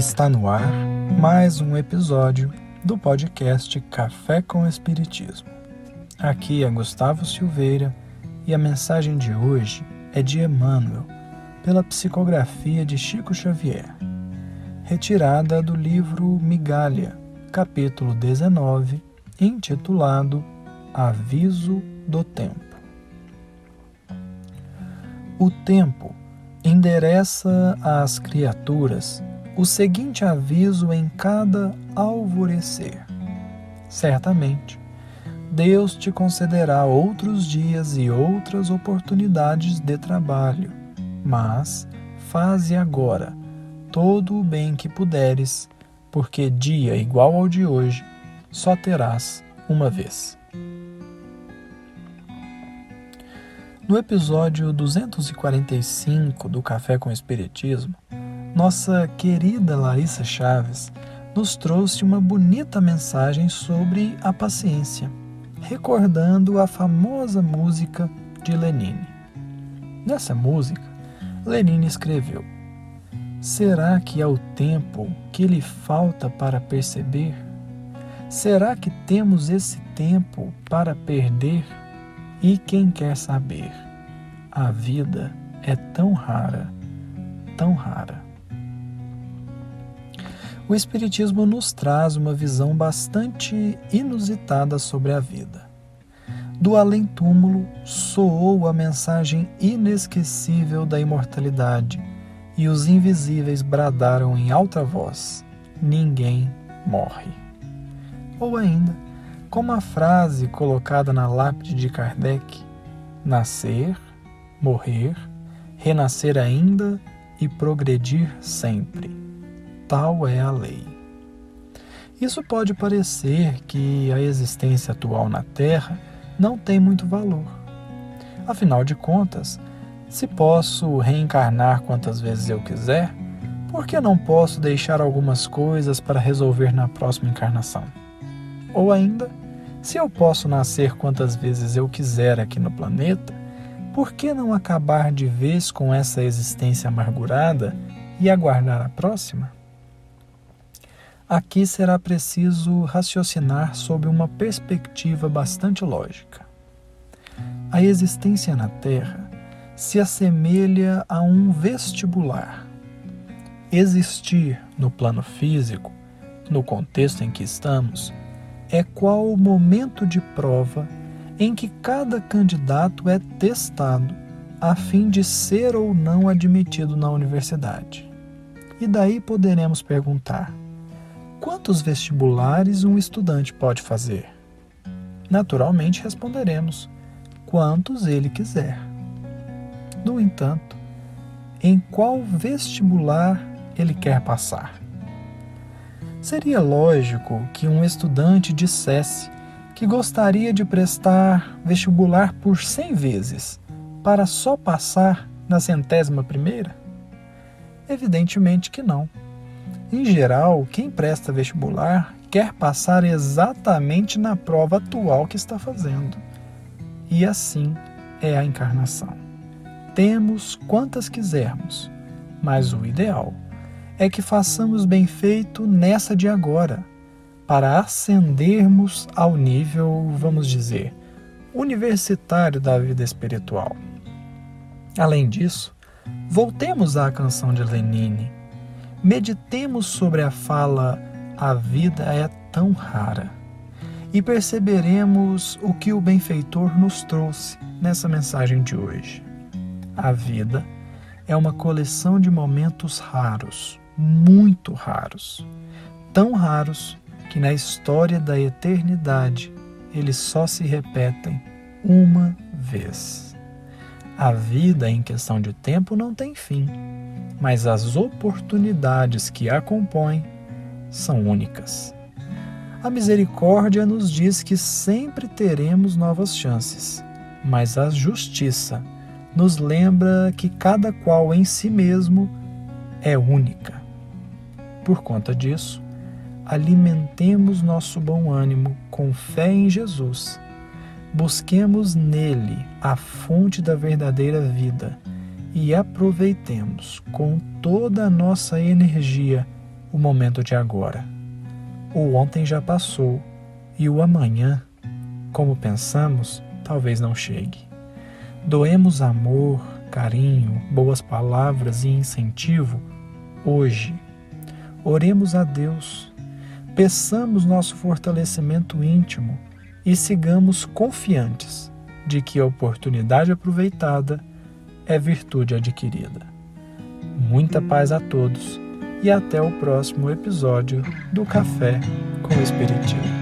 Está no ar mais um episódio do podcast Café com Espiritismo. Aqui é Gustavo Silveira e a mensagem de hoje é de Emmanuel, pela psicografia de Chico Xavier, retirada do livro Migalha, capítulo 19, intitulado Aviso do Tempo. O tempo endereça às criaturas o seguinte aviso em cada alvorecer: Certamente, Deus te concederá outros dias e outras oportunidades de trabalho, mas faze agora todo o bem que puderes, porque dia igual ao de hoje só terás uma vez. No episódio 245 do Café com Espiritismo, nossa querida Larissa Chaves nos trouxe uma bonita mensagem sobre a paciência, recordando a famosa música de Lenine. Nessa música, Lenine escreveu: Será que é o tempo que lhe falta para perceber? Será que temos esse tempo para perder? E quem quer saber? A vida é tão rara, tão rara. O Espiritismo nos traz uma visão bastante inusitada sobre a vida. Do além-túmulo soou a mensagem inesquecível da imortalidade e os invisíveis bradaram em alta voz: Ninguém morre. Ou ainda, como a frase colocada na lápide de Kardec: nascer, morrer, renascer ainda e progredir sempre. Tal é a lei. Isso pode parecer que a existência atual na Terra não tem muito valor. Afinal de contas, se posso reencarnar quantas vezes eu quiser, por que não posso deixar algumas coisas para resolver na próxima encarnação? Ou ainda, se eu posso nascer quantas vezes eu quiser aqui no planeta, por que não acabar de vez com essa existência amargurada e aguardar a próxima? Aqui será preciso raciocinar sob uma perspectiva bastante lógica. A existência na Terra se assemelha a um vestibular. Existir no plano físico, no contexto em que estamos, é qual o momento de prova em que cada candidato é testado a fim de ser ou não admitido na universidade. E daí poderemos perguntar: quantos vestibulares um estudante pode fazer? Naturalmente responderemos: quantos ele quiser. No entanto, em qual vestibular ele quer passar? Seria lógico que um estudante dissesse que gostaria de prestar vestibular por 100 vezes para só passar na centésima primeira? Evidentemente que não. Em geral, quem presta vestibular quer passar exatamente na prova atual que está fazendo. E assim é a encarnação. Temos quantas quisermos, mas o ideal é que façamos bem feito nessa de agora, para ascendermos ao nível, vamos dizer, universitário da vida espiritual. Além disso, voltemos à canção de Lenine. Meditemos sobre a fala A vida é tão rara e perceberemos o que o benfeitor nos trouxe nessa mensagem de hoje. A vida é uma coleção de momentos raros, muito raros, tão raros que na história da eternidade eles só se repetem uma vez. A vida em questão de tempo não tem fim, mas as oportunidades que a compõem são únicas. A misericórdia nos diz que sempre teremos novas chances, mas a justiça nos lembra que cada qual em si mesmo é única. Por conta disso, alimentemos nosso bom ânimo com fé em Jesus. Busquemos nele a fonte da verdadeira vida e aproveitemos com toda a nossa energia o momento de agora. O ontem já passou e o amanhã, como pensamos, talvez não chegue. Doemos amor, carinho, boas palavras e incentivo hoje. Oremos a Deus, peçamos nosso fortalecimento íntimo e sigamos confiantes de que a oportunidade aproveitada é virtude adquirida. Muita paz a todos e até o próximo episódio do Café com o Espiritismo.